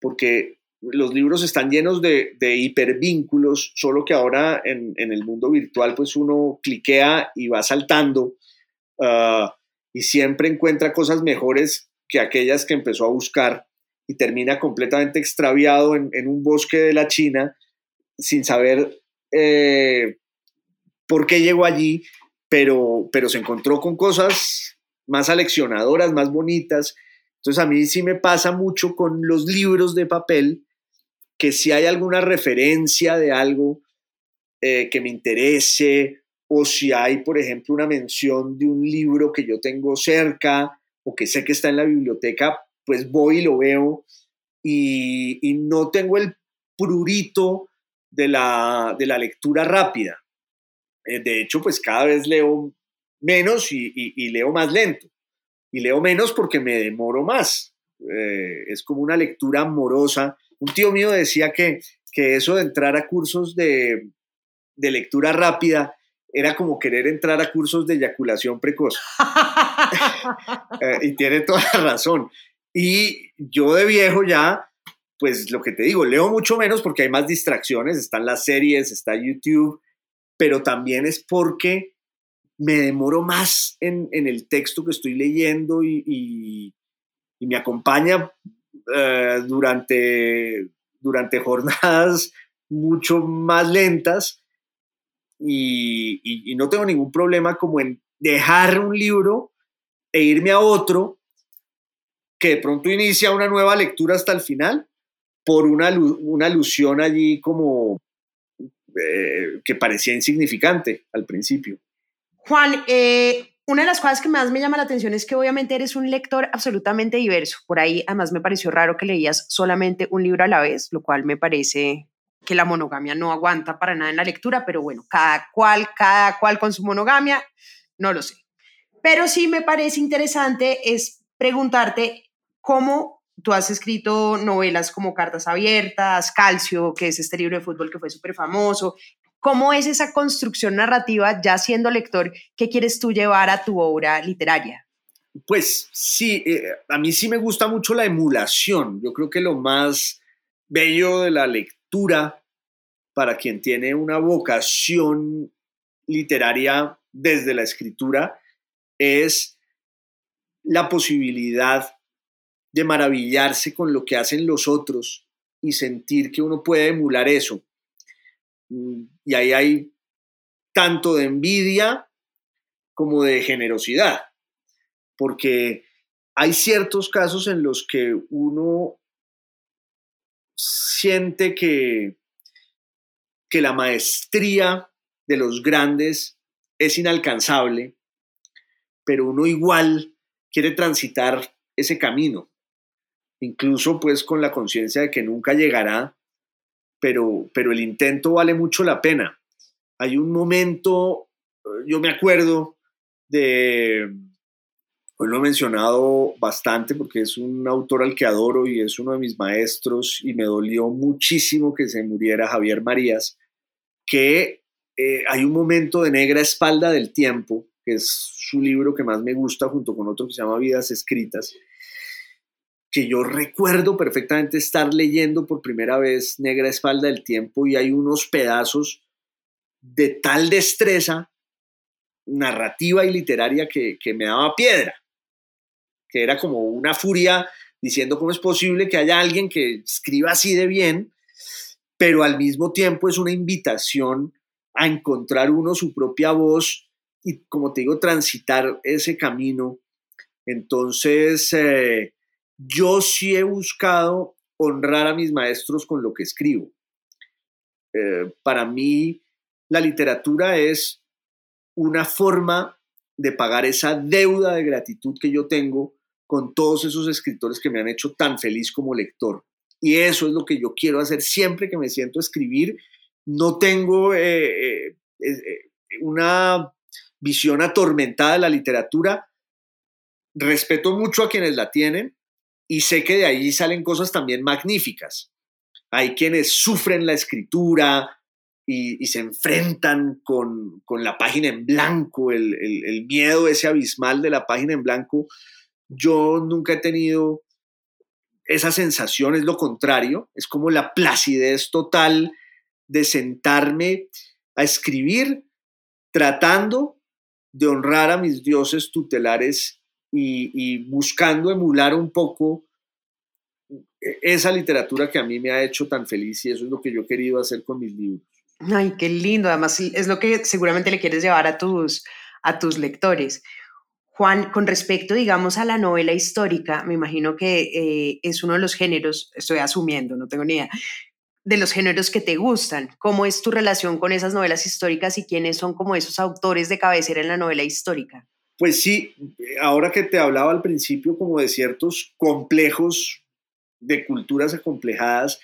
porque los libros están llenos de, hipervínculos, solo que ahora en, el mundo virtual, pues uno cliquea y va saltando ah, y siempre encuentra cosas mejores que aquellas que empezó a buscar y termina completamente extraviado en, en un bosque de la China sin saber eh, por qué llegó allí, pero, pero se encontró con cosas más aleccionadoras, más bonitas. Entonces a mí sí me pasa mucho con los libros de papel, que si hay alguna referencia de algo eh, que me interese, o si hay, por ejemplo, una mención de un libro que yo tengo cerca o que sé que está en la biblioteca, pues voy y lo veo y, y no tengo el prurito de la, lectura rápida. Eh, de hecho, pues cada vez leo menos y, leo más lento. Y leo menos porque me demoro más. Eh, es como una lectura amorosa. Un tío mío decía que, que eso de entrar a cursos de, lectura rápida era como querer entrar a cursos de eyaculación precoz. Eh, y tiene toda la razón. Y yo de viejo ya pues lo que te digo, leo mucho menos porque hay más distracciones, están las series, está YouTube, pero también es porque me demoro más en, el texto que estoy leyendo y, me acompaña eh, durante, durante jornadas mucho más lentas y, y no tengo ningún problema como en dejar un libro e irme a otro que de pronto inicia una nueva lectura hasta el final por una, una alusión allí como eh, que parecía insignificante al principio. Juan, eh, una de las cosas que más me llama la atención es que obviamente eres un lector absolutamente diverso. Por ahí además me pareció raro que leías solamente un libro a la vez, lo cual me parece que la monogamia no aguanta para nada en la lectura, pero bueno, cada cual, cada cual con su monogamia, no lo sé. Pero sí me parece interesante es preguntarte cómo tú has escrito novelas como Cartas Abiertas, Calcio, que es este libro de fútbol que fue súper famoso. ¿Cómo es esa construcción narrativa ya siendo lector? ¿Qué quieres tú llevar a tu obra literaria? Pues sí, eh, a mí sí me gusta mucho la emulación. Yo creo que lo más bello de la lectura para quien tiene una vocación literaria desde la escritura es la posibilidad de maravillarse con lo que hacen los otros y sentir que uno puede emular eso. Mm, y ahí hay tanto de envidia como de generosidad, porque hay ciertos casos en los que uno siente que, que la maestría de los grandes es inalcanzable, pero uno igual quiere transitar ese camino incluso pues con la conciencia de que nunca llegará, pero, pero el intento vale mucho la pena. Hay un momento, yo me acuerdo de, hoy lo he mencionado bastante porque es un autor al que adoro y es uno de mis maestros y me dolió muchísimo que se muriera Javier Marías, que eh, hay un momento de negra espalda del tiempo, que es su libro que más me gusta junto con otro que se llama Vidas Escritas, que yo recuerdo perfectamente estar leyendo por primera vez Negra Espalda del Tiempo y hay unos pedazos de tal destreza narrativa y literaria que, que me daba piedra, que era como una furia diciendo cómo es posible que haya alguien que escriba así de bien, pero al mismo tiempo es una invitación a encontrar uno su propia voz y, como te digo, transitar ese camino. Entonces, eh, yo sí he buscado honrar a mis maestros con lo que escribo. Eh, para mí, la literatura es una forma de pagar esa deuda de gratitud que yo tengo con todos esos escritores que me han hecho tan feliz como lector. Y eso es lo que yo quiero hacer siempre que me siento a escribir. No tengo eh, eh, una visión atormentada de la literatura. Respeto mucho a quienes la tienen y sé que de ahí salen cosas también magníficas. Hay quienes sufren la escritura y, se enfrentan con, la página en blanco, el, el miedo ese abismal de la página en blanco yo nunca he tenido esa sensación, es lo contrario, es como la placidez total de sentarme a escribir tratando de honrar a mis dioses tutelares y, buscando emular un poco esa literatura que a mí me ha hecho tan feliz y eso es lo que yo he querido hacer con mis libros. Ay, qué lindo. Además, es lo que seguramente le quieres llevar a tus, a tus lectores. Juan, con respecto, digamos, a la novela histórica, me imagino que eh, es uno de los géneros, estoy asumiendo, no tengo ni idea, de los géneros que te gustan. ¿Cómo es tu relación con esas novelas históricas y quiénes son como esos autores de cabecera en la novela histórica? Pues sí, ahora que te hablaba al principio como de ciertos complejos de culturas acomplejadas,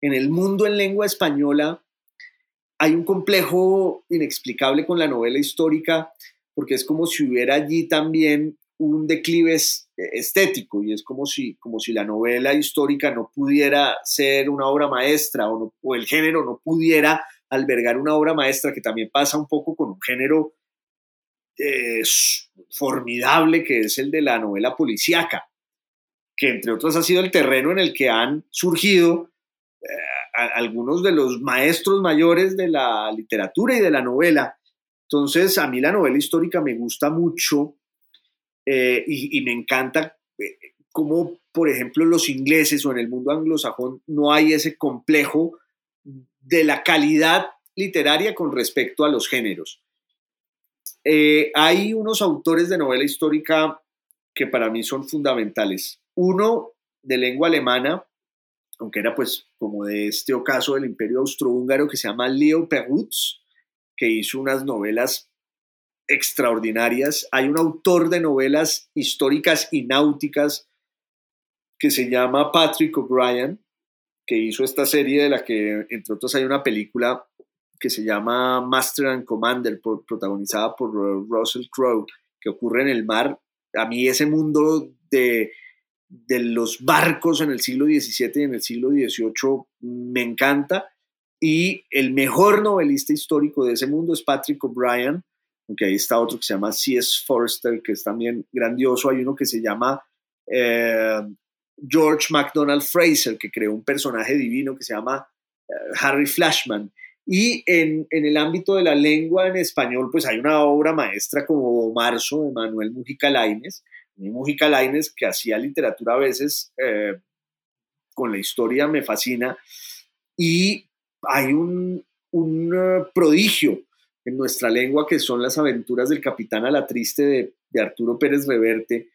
en el mundo en lengua española hay un complejo inexplicable con la novela histórica porque es como si hubiera allí también un declive estético y es como si, como si la novela histórica no pudiera ser una obra maestra o, el género no pudiera albergar una obra maestra, que también pasa un poco con un género eh, formidable que es el de la novela policíaca, que entre otros ha sido el terreno en el que han surgido eh, algunos de los maestros mayores de la literatura y de la novela, entonces, a mí la novela histórica me gusta mucho eh, y, me encanta eh, cómo, por ejemplo, los ingleses o en el mundo anglosajón no hay ese complejo de la calidad literaria con respecto a los géneros. Eh, hay unos autores de novela histórica que para mí son fundamentales. Uno de lengua alemana, aunque era pues como de este ocaso del imperio austrohúngaro, que se llama Leo Perutz, que hizo unas novelas extraordinarias. Hay un autor de novelas históricas y náuticas que se llama Patrick O'Brien, que hizo esta serie de la que, entre otros, hay una película que se llama Master and Commander, protagonizada por Russell Crowe, que ocurre en el mar. A mí ese mundo de, de los barcos en el siglo XVII y en el siglo XVIII me encanta. Y el mejor novelista histórico de ese mundo es Patrick O'Brien, aunque ahí está otro que se llama C.S. Forster, que es también grandioso. Hay uno que se llama eh, George MacDonald Fraser, que creó un personaje divino que se llama eh, Harry Flashman. Y en, en, el ámbito de la lengua en español, pues hay una obra maestra como Marzo de Manuel Mujica Lainez. Mujica Lainez, que hacía literatura a veces eh, con la historia, me fascina. Y hay un, uh, prodigio en nuestra lengua que son las aventuras del capitán a la triste de, Arturo Pérez Reverte,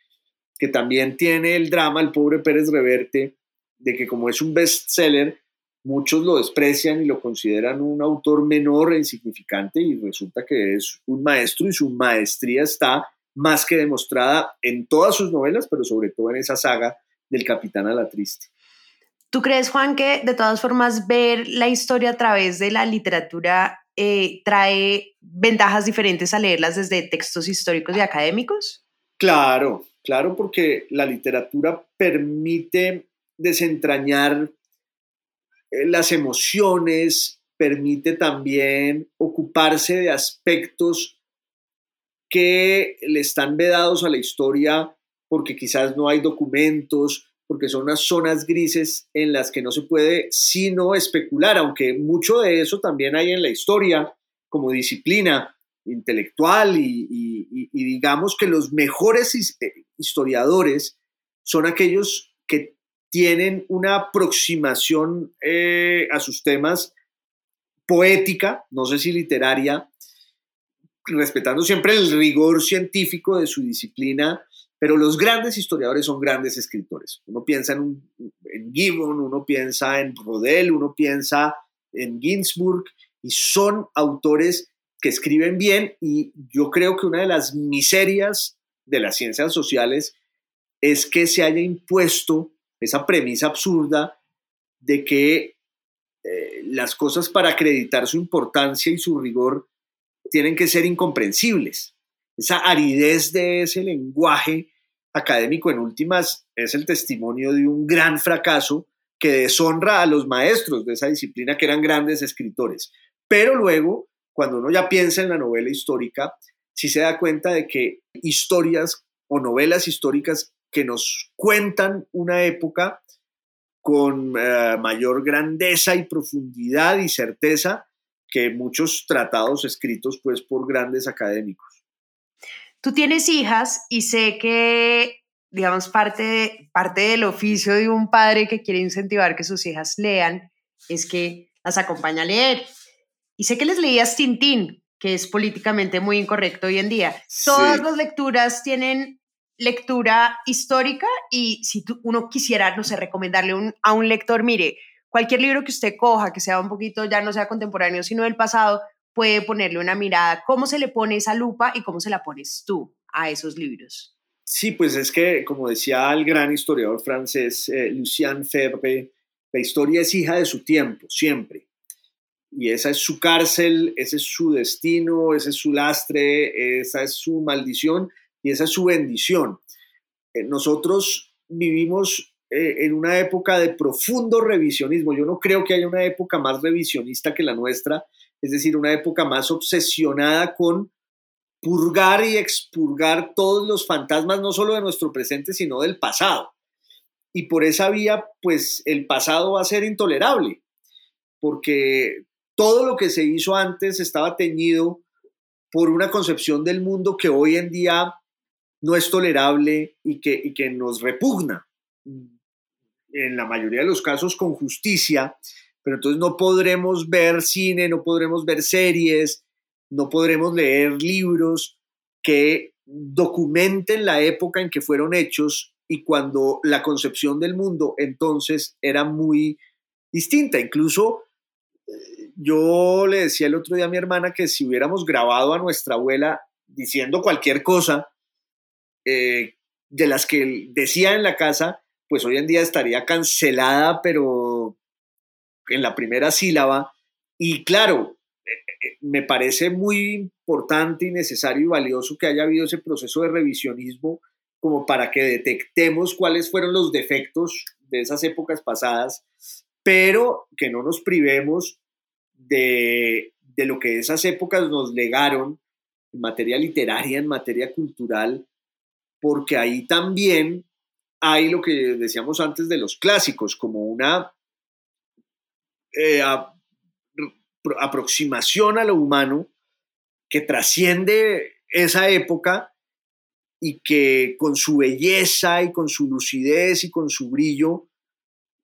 que también tiene el drama, el pobre Pérez Reverte, de que como es un bestseller, muchos lo desprecian y lo consideran un autor menor e insignificante y resulta que es un maestro y su maestría está más que demostrada en todas sus novelas, pero sobre todo en esa saga del Capitán a la Triste. ¿Tú crees, Juan, que de todas formas ver la historia a través de la literatura eh, trae ventajas diferentes a leerlas desde textos históricos y académicos? Claro, claro, porque la literatura permite desentrañar las emociones, permite también ocuparse de aspectos que le están vedados a la historia porque quizás no hay documentos, porque son unas zonas grises en las que no se puede sino especular, aunque mucho de eso también hay en la historia como disciplina intelectual y, digamos que los mejores eh, historiadores son aquellos que tienen una aproximación eh, a sus temas poética, no sé si literaria, respetando siempre el rigor científico de su disciplina, pero los grandes historiadores son grandes escritores. Uno piensa en, en Gibbon, uno piensa en Rodel, uno piensa en Ginsburg, y son autores que escriben bien y yo creo que una de las miserias de las ciencias sociales es que se haya impuesto esa premisa absurda de que eh, las cosas para acreditar su importancia y su rigor tienen que ser incomprensibles. Esa aridez de ese lenguaje académico en últimas es el testimonio de un gran fracaso que deshonra a los maestros de esa disciplina que eran grandes escritores. Pero luego, cuando uno ya piensa en la novela histórica, sí se da cuenta de que historias o novelas históricas que nos cuentan una época con eh, mayor grandeza y profundidad y certeza que muchos tratados escritos pues por grandes académicos. Tú tienes hijas y sé que, digamos, parte, parte del oficio de un padre que quiere incentivar que sus hijas lean es que las acompaña a leer. Y sé que les leías Tintín, que es políticamente muy incorrecto hoy en día. Todas las lecturas tienen lectura histórica y si uno quisiera, no sé, recomendarle a un lector, mire, cualquier libro que usted coja, que sea un poquito, ya no sea contemporáneo, sino del pasado, puede ponerle una mirada, cómo se le pone esa lupa y cómo se la pones tú a esos libros. Sí, pues es que, como decía el gran historiador francés eh, Lucien Febvre, la historia es hija de su tiempo, siempre. Y esa es su cárcel, ese es su destino, ese es su lastre, esa es su maldición y esa es su bendición. Eh, nosotros vivimos eh, en una época de profundo revisionismo. Yo no creo que haya una época más revisionista que la nuestra, es decir, una época más obsesionada con purgar y expurgar todos los fantasmas, no solo de nuestro presente, sino del pasado. Y por esa vía, pues el pasado va a ser intolerable, porque todo lo que se hizo antes estaba teñido por una concepción del mundo que hoy en día no es tolerable y que, que nos repugna, en la mayoría de los casos con justicia, pero entonces no podremos ver cine, no podremos ver series, no podremos leer libros que documenten la época en que fueron hechos y cuando la concepción del mundo entonces era muy distinta. Incluso eh, yo le decía el otro día a mi hermana que si hubiéramos grabado a nuestra abuela diciendo cualquier cosa, eh, de las que decía en la casa, pues hoy en día estaría cancelada, pero en la primera sílaba. Y claro, eh, eh, me parece muy importante y necesario y valioso que haya habido ese proceso de revisionismo como para que detectemos cuáles fueron los defectos de esas épocas pasadas, pero que no nos privemos de, de lo que esas épocas nos legaron en materia literaria, en materia cultural, porque ahí también hay lo que decíamos antes de los clásicos, como una eh, aproximación a lo humano que trasciende esa época y que con su belleza y con su lucidez y con su brillo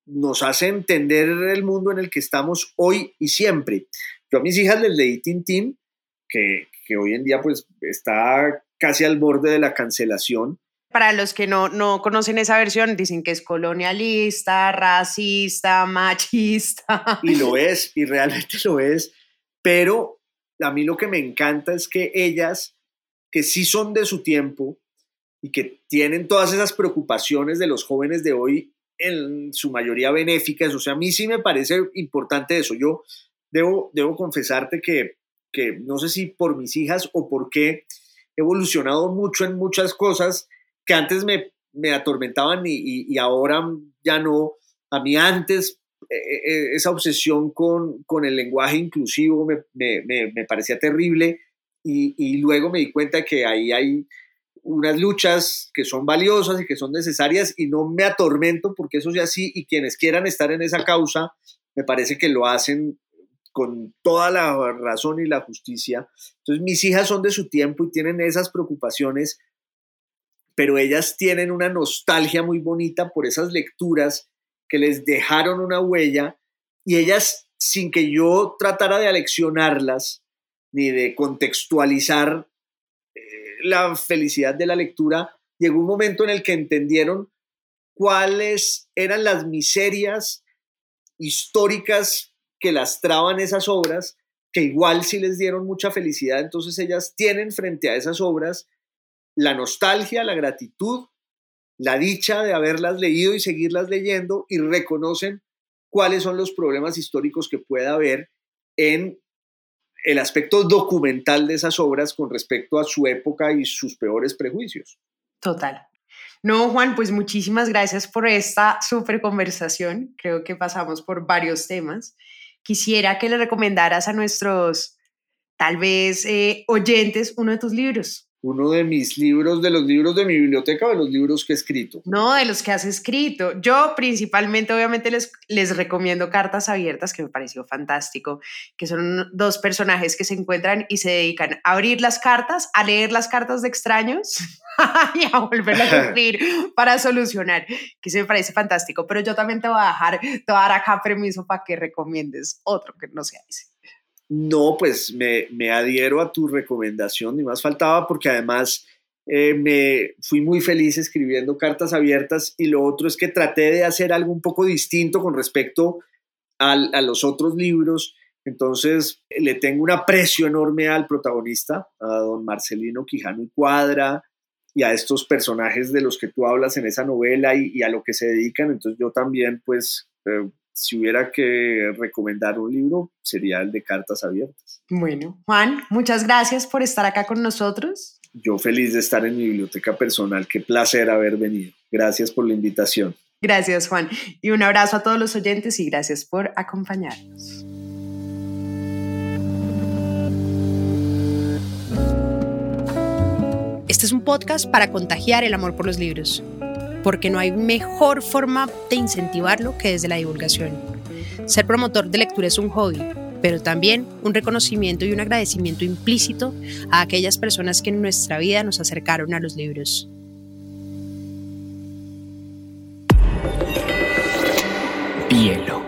nos hace entender el mundo en el que estamos hoy y siempre. Yo a mis hijas les leí Tintín, que, que hoy en día pues está casi al borde de la cancelación. Para los que no, no conocen esa versión, dicen que es colonialista, racista, machista. Y lo es, y realmente lo es, pero a mí lo que me encanta es que ellas, que sí son de su tiempo y que tienen todas esas preocupaciones de los jóvenes de hoy, en su mayoría benéficas, o sea, a mí sí me parece importante eso. Yo debo, debo confesarte que, que no sé si por mis hijas o por qué, evolucionado mucho en muchas cosas que antes me, me atormentaban y, ahora ya no. A mí antes eh, eh, eh, esa obsesión con, con, el lenguaje inclusivo me, me, parecía terrible y, y, luego me di cuenta que ahí hay unas luchas que son valiosas y que son necesarias y no me atormento porque eso sea así y quienes quieran estar en esa causa me parece que lo hacen con toda la razón y la justicia. Entonces mis hijas son de su tiempo y tienen esas preocupaciones, pero ellas tienen una nostalgia muy bonita por esas lecturas que les dejaron una huella y ellas, sin que yo tratara de aleccionarlas ni de contextualizar la felicidad de la lectura, llegó un momento en el que entendieron cuáles eran las miserias históricas que lastraban esas obras, que igual sí les dieron mucha felicidad, entonces ellas tienen frente a esas obras la nostalgia, la gratitud, la dicha de haberlas leído y seguirlas leyendo y reconocen cuáles son los problemas históricos que pueda haber en el aspecto documental de esas obras con respecto a su época y sus peores prejuicios. Total. No, Juan, pues muchísimas gracias por esta súper conversación. Creo que pasamos por varios temas. Quisiera que le recomendaras a nuestros, tal vez, eh, oyentes uno de tus libros uno de mis libros, de los libros de mi biblioteca o de los libros que he escrito? No, de los que has escrito. Yo principalmente, obviamente, les, les recomiendo Cartas Abiertas, que me pareció fantástico, que son dos personajes que se encuentran y se dedican a abrir las cartas, a leer las cartas de extraños y a volverlas a escribir para solucionar, que se me parece fantástico. Pero yo también te voy a dejar, te voy a dar acá permiso para que recomiendes otro que no sea ese. No, pues me, me adhiero a tu recomendación, ni más faltaba, porque además eh, me fui muy feliz escribiendo cartas abiertas y lo otro es que traté de hacer algo un poco distinto con respecto a los otros libros. Entonces le tengo un aprecio enorme al protagonista, a don Marcelino Quijano Cuadra, y a estos personajes de los que tú hablas en esa novela y, a lo que se dedican. Entonces yo también pues eh, si hubiera que recomendar un libro, sería el de Cartas Abiertas. Bueno, Juan, muchas gracias por estar acá con nosotros. Yo feliz de estar en mi biblioteca personal. Qué placer haber venido. Gracias por la invitación. Gracias, Juan. Y un abrazo a todos los oyentes y gracias por acompañarnos. Este es un podcast para contagiar el amor por los libros porque no hay mejor forma de incentivarlo que desde la divulgación. Ser promotor de lectura es un hobby, pero también un reconocimiento y un agradecimiento implícito a aquellas personas que en nuestra vida nos acercaron a los libros. Bielo.